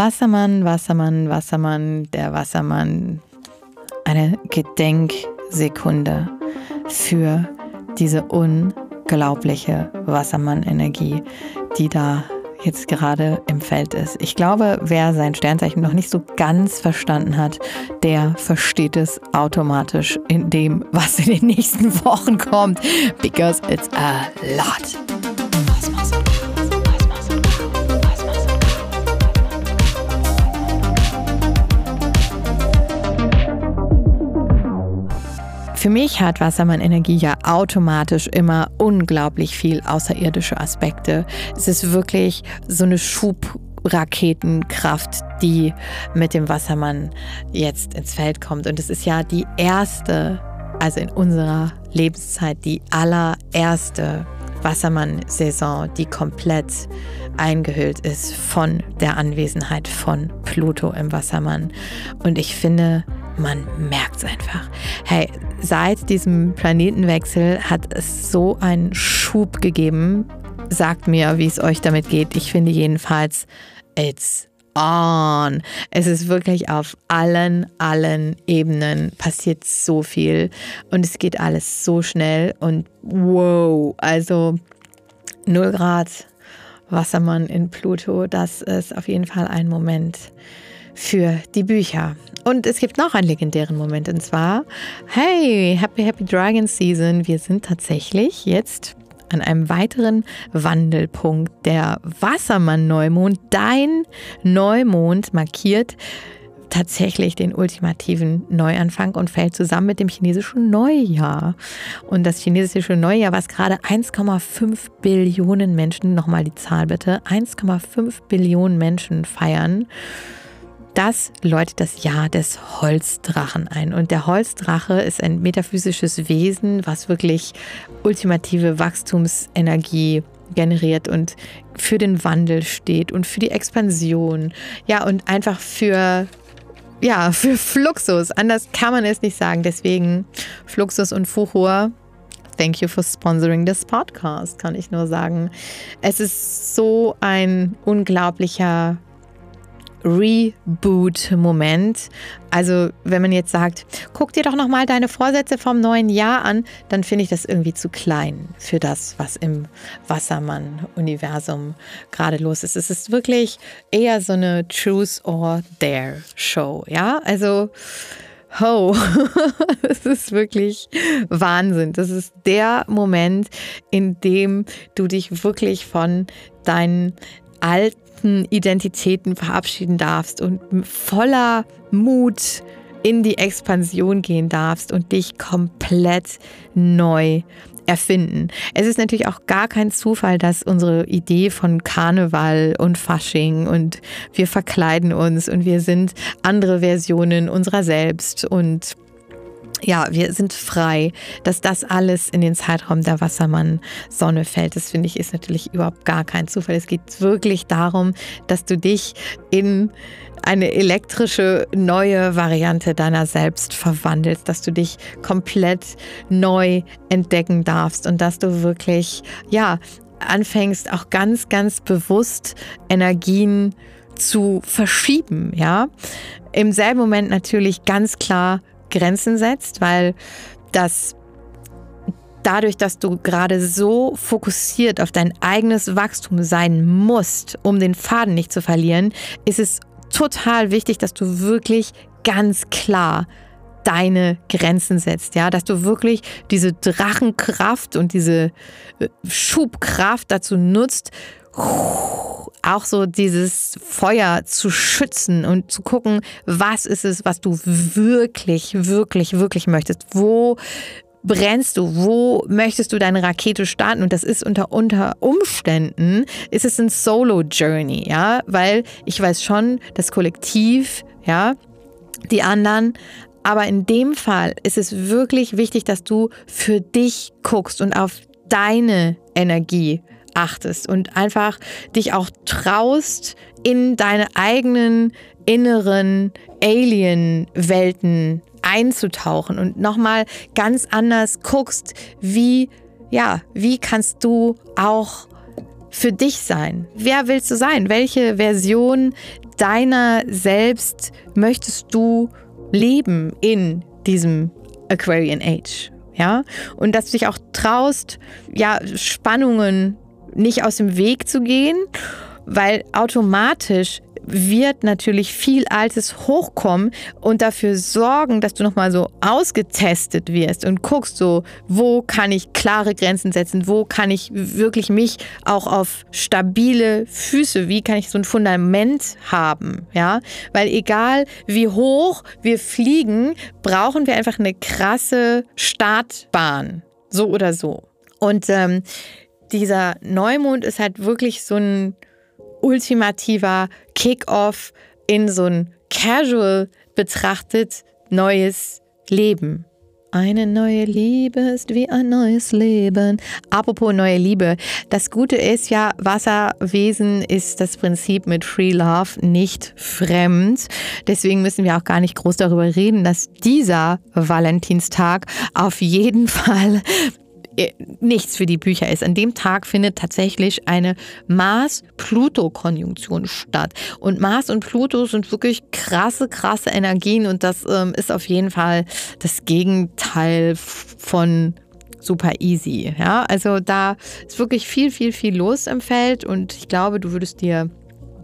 Wassermann, Wassermann, Wassermann, der Wassermann. Eine Gedenksekunde für diese unglaubliche Wassermann-Energie, die da jetzt gerade im Feld ist. Ich glaube, wer sein Sternzeichen noch nicht so ganz verstanden hat, der versteht es automatisch in dem, was in den nächsten Wochen kommt. Because it's a lot. Für mich hat Wassermann-Energie ja automatisch immer unglaublich viel außerirdische Aspekte. Es ist wirklich so eine Schubraketenkraft, die mit dem Wassermann jetzt ins Feld kommt. Und es ist ja die erste, also in unserer Lebenszeit, die allererste Wassermann-Saison, die komplett eingehüllt ist von der Anwesenheit von Pluto im Wassermann. Und ich finde, man merkt es einfach. Hey, seit diesem Planetenwechsel hat es so einen Schub gegeben. Sagt mir, wie es euch damit geht. Ich finde jedenfalls, it's on. Es ist wirklich auf allen, allen Ebenen passiert so viel und es geht alles so schnell und wow, also 0 Grad Wassermann in Pluto, das ist auf jeden Fall ein Moment für die Bücher. Und es gibt noch einen legendären Moment und zwar, hey, Happy Happy Dragon Season. Wir sind tatsächlich jetzt an einem weiteren Wandelpunkt. Der Wassermann-Neumond, dein Neumond, markiert tatsächlich den ultimativen Neuanfang und fällt zusammen mit dem chinesischen Neujahr. Und das chinesische Neujahr, was gerade 1,5 Billionen Menschen, nochmal die Zahl bitte, 1,5 Billionen Menschen feiern, das läutet das Jahr des Holzdrachen ein. Und der Holzdrache ist ein metaphysisches Wesen, was wirklich ultimative Wachstumsenergie generiert und für den Wandel steht und für die Expansion. Ja, und einfach für ja, für Fluxus. Anders kann man es nicht sagen. Deswegen Fluxus und Fuchur. Thank you for sponsoring this podcast, kann ich nur sagen. Es ist so ein unglaublicher Reboot-Moment. Also wenn man jetzt sagt, guck dir doch nochmal deine Vorsätze vom neuen Jahr an, dann finde ich das irgendwie zu klein für das, was im Wassermann-Universum gerade los ist. Es ist wirklich eher so eine Truth or Dare Show. Ja, also Ho, das ist wirklich Wahnsinn. Das ist der Moment, in dem du dich wirklich von deinen alten Identitäten verabschieden darfst und voller Mut in die Expansion gehen darfst und dich komplett neu erfinden. Es ist natürlich auch gar kein Zufall, dass unsere Idee von Karneval und Fasching und wir verkleiden uns und wir sind andere Versionen unserer selbst und ja, wir sind frei, dass das alles in den Zeitraum der Wassermann-Sonne fällt. Das finde ich ist natürlich überhaupt gar kein Zufall. Es geht wirklich darum, dass du dich in eine elektrische neue Variante deiner selbst verwandelst, dass du dich komplett neu entdecken darfst und dass du wirklich, ja, anfängst auch ganz, ganz bewusst Energien zu verschieben, ja. Im selben Moment natürlich ganz klar Grenzen setzt, weil das dadurch, dass du gerade so fokussiert auf dein eigenes Wachstum sein musst, um den Faden nicht zu verlieren, ist es total wichtig, dass du wirklich ganz klar deine Grenzen setzt, ja, dass du wirklich diese Drachenkraft und diese äh, Schubkraft dazu nutzt, auch so dieses Feuer zu schützen und zu gucken, was ist es, was du wirklich, wirklich, wirklich möchtest. Wo brennst du? Wo möchtest du deine Rakete starten? Und das ist unter, unter Umständen, ist es ein Solo-Journey, ja, weil ich weiß schon, das Kollektiv, ja, die anderen aber in dem Fall ist es wirklich wichtig, dass du für dich guckst und auf deine Energie achtest und einfach dich auch traust, in deine eigenen inneren Alien-Welten einzutauchen und nochmal ganz anders guckst, wie, ja, wie kannst du auch für dich sein? Wer willst du sein? Welche Version deiner selbst möchtest du leben in diesem Aquarian Age? Ja, und dass du dich auch traust, ja, Spannungen nicht aus dem Weg zu gehen, weil automatisch wird natürlich viel Altes hochkommen und dafür sorgen, dass du nochmal so ausgetestet wirst und guckst so, wo kann ich klare Grenzen setzen, wo kann ich wirklich mich auch auf stabile Füße, wie kann ich so ein Fundament haben, ja, weil egal wie hoch wir fliegen, brauchen wir einfach eine krasse Startbahn, so oder so. Und ähm, dieser Neumond ist halt wirklich so ein ultimativer Kick-off in so ein casual betrachtet neues Leben. Eine neue Liebe ist wie ein neues Leben. Apropos neue Liebe. Das Gute ist ja, Wasserwesen ist das Prinzip mit Free Love nicht fremd. Deswegen müssen wir auch gar nicht groß darüber reden, dass dieser Valentinstag auf jeden Fall nichts für die Bücher ist. An dem Tag findet tatsächlich eine Mars-Pluto-Konjunktion statt. Und Mars und Pluto sind wirklich krasse, krasse Energien und das ähm, ist auf jeden Fall das Gegenteil von super easy. Ja, also da ist wirklich viel, viel, viel los im Feld und ich glaube, du würdest dir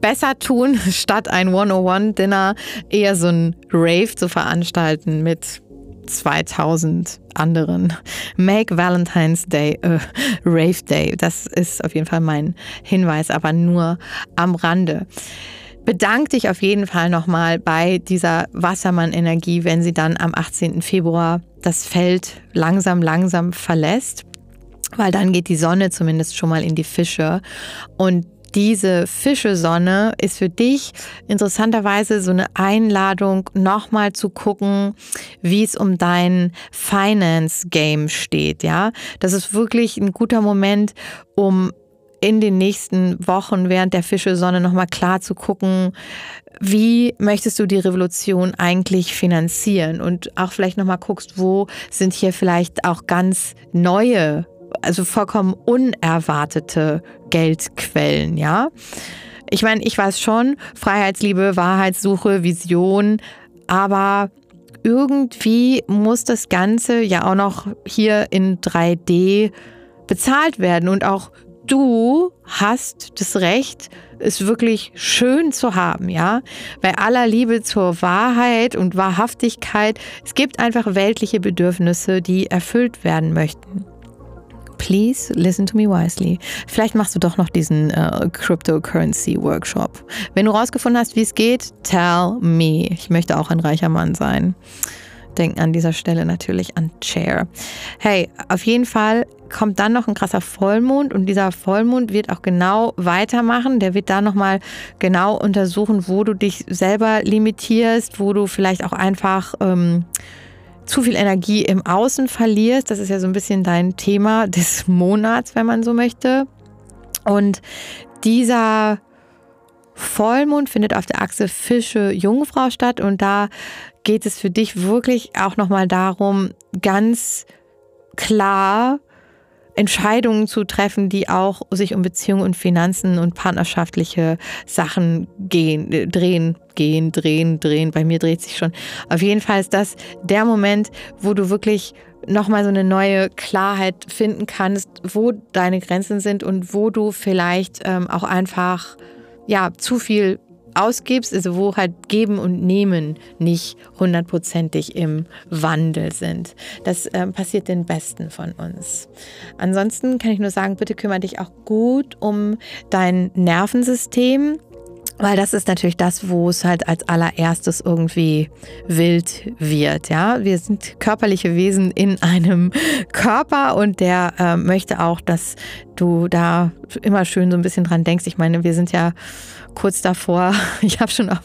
besser tun, statt ein 101-Dinner eher so ein Rave zu veranstalten mit 2000 anderen. Make Valentine's Day a Rave Day. Das ist auf jeden Fall mein Hinweis, aber nur am Rande. Bedank dich auf jeden Fall nochmal bei dieser Wassermann-Energie, wenn sie dann am 18. Februar das Feld langsam, langsam verlässt weil dann geht die Sonne zumindest schon mal in die Fische und diese Fischesonne ist für dich interessanterweise so eine Einladung, nochmal zu gucken, wie es um dein Finance Game steht. Ja, das ist wirklich ein guter Moment, um in den nächsten Wochen während der Fischesonne nochmal klar zu gucken, wie möchtest du die Revolution eigentlich finanzieren und auch vielleicht nochmal guckst, wo sind hier vielleicht auch ganz neue also vollkommen unerwartete Geldquellen, ja. Ich meine, ich weiß schon, Freiheitsliebe, Wahrheitssuche, Vision, aber irgendwie muss das Ganze ja auch noch hier in 3D bezahlt werden und auch du hast das Recht, es wirklich schön zu haben, ja? Bei aller Liebe zur Wahrheit und Wahrhaftigkeit, es gibt einfach weltliche Bedürfnisse, die erfüllt werden möchten please listen to me wisely. Vielleicht machst du doch noch diesen äh, Cryptocurrency Workshop. Wenn du rausgefunden hast, wie es geht, tell me. Ich möchte auch ein reicher Mann sein. Denken an dieser Stelle natürlich an Chair. Hey, auf jeden Fall kommt dann noch ein krasser Vollmond und dieser Vollmond wird auch genau weitermachen. Der wird da nochmal genau untersuchen, wo du dich selber limitierst, wo du vielleicht auch einfach ähm, zu viel Energie im Außen verlierst. Das ist ja so ein bisschen dein Thema des Monats, wenn man so möchte. Und dieser Vollmond findet auf der Achse Fische Jungfrau statt und da geht es für dich wirklich auch nochmal darum, ganz klar Entscheidungen zu treffen, die auch sich um Beziehungen und Finanzen und partnerschaftliche Sachen gehen, äh, drehen, gehen, drehen, drehen. Bei mir dreht sich schon. Auf jeden Fall ist das der Moment, wo du wirklich nochmal so eine neue Klarheit finden kannst, wo deine Grenzen sind und wo du vielleicht ähm, auch einfach ja zu viel ausgibst, also wo halt Geben und Nehmen nicht hundertprozentig im Wandel sind. Das äh, passiert den Besten von uns. Ansonsten kann ich nur sagen, bitte kümmere dich auch gut um dein Nervensystem. Weil das ist natürlich das, wo es halt als allererstes irgendwie wild wird. Ja, wir sind körperliche Wesen in einem Körper und der äh, möchte auch, dass du da immer schön so ein bisschen dran denkst. Ich meine, wir sind ja kurz davor, ich habe schon auf,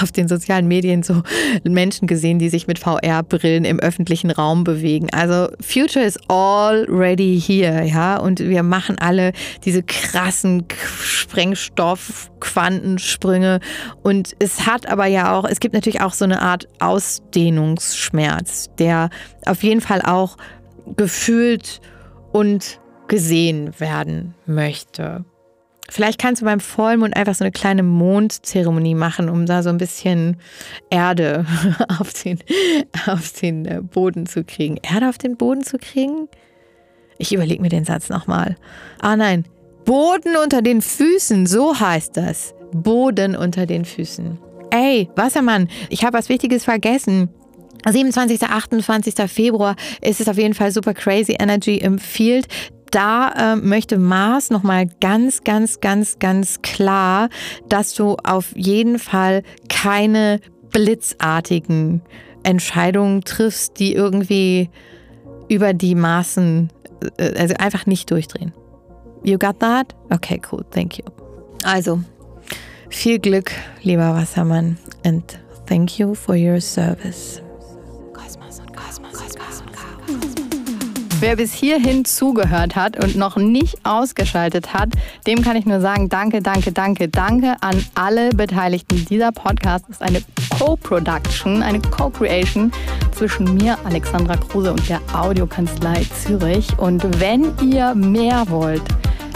auf, den sozialen Medien so Menschen gesehen, die sich mit VR-Brillen im öffentlichen Raum bewegen. Also Future is already here, ja, und wir machen alle diese krassen Sprengstoff, Quantensprünge und es hat aber ja auch, es gibt natürlich auch so eine Art Ausdehnungsschmerz, der auf jeden Fall auch gefühlt und gesehen werden möchte. Vielleicht kannst du beim Vollmond einfach so eine kleine Mondzeremonie machen, um da so ein bisschen Erde auf den, auf den äh, Boden zu kriegen. Erde auf den Boden zu kriegen? Ich überlege mir den Satz nochmal. Ah nein, Boden unter den Füßen, so heißt das. Boden unter den Füßen. Ey, Wassermann, ich habe was Wichtiges vergessen. 27. 28. Februar ist es auf jeden Fall super crazy Energy im Field da äh, möchte Mars nochmal ganz, ganz, ganz, ganz klar, dass du auf jeden Fall keine blitzartigen Entscheidungen triffst, die irgendwie über die Maßen, äh, also einfach nicht durchdrehen. You got that? Okay, cool, thank you. Also, viel Glück, lieber Wassermann, and thank you for your service. Wer bis hierhin zugehört hat und noch nicht ausgeschaltet hat, dem kann ich nur sagen, danke, danke, danke, danke an alle Beteiligten. Dieser Podcast ist eine Co-Production, eine Co-Creation zwischen mir, Alexandra Kruse und der Audiokanzlei Zürich. Und wenn ihr mehr wollt,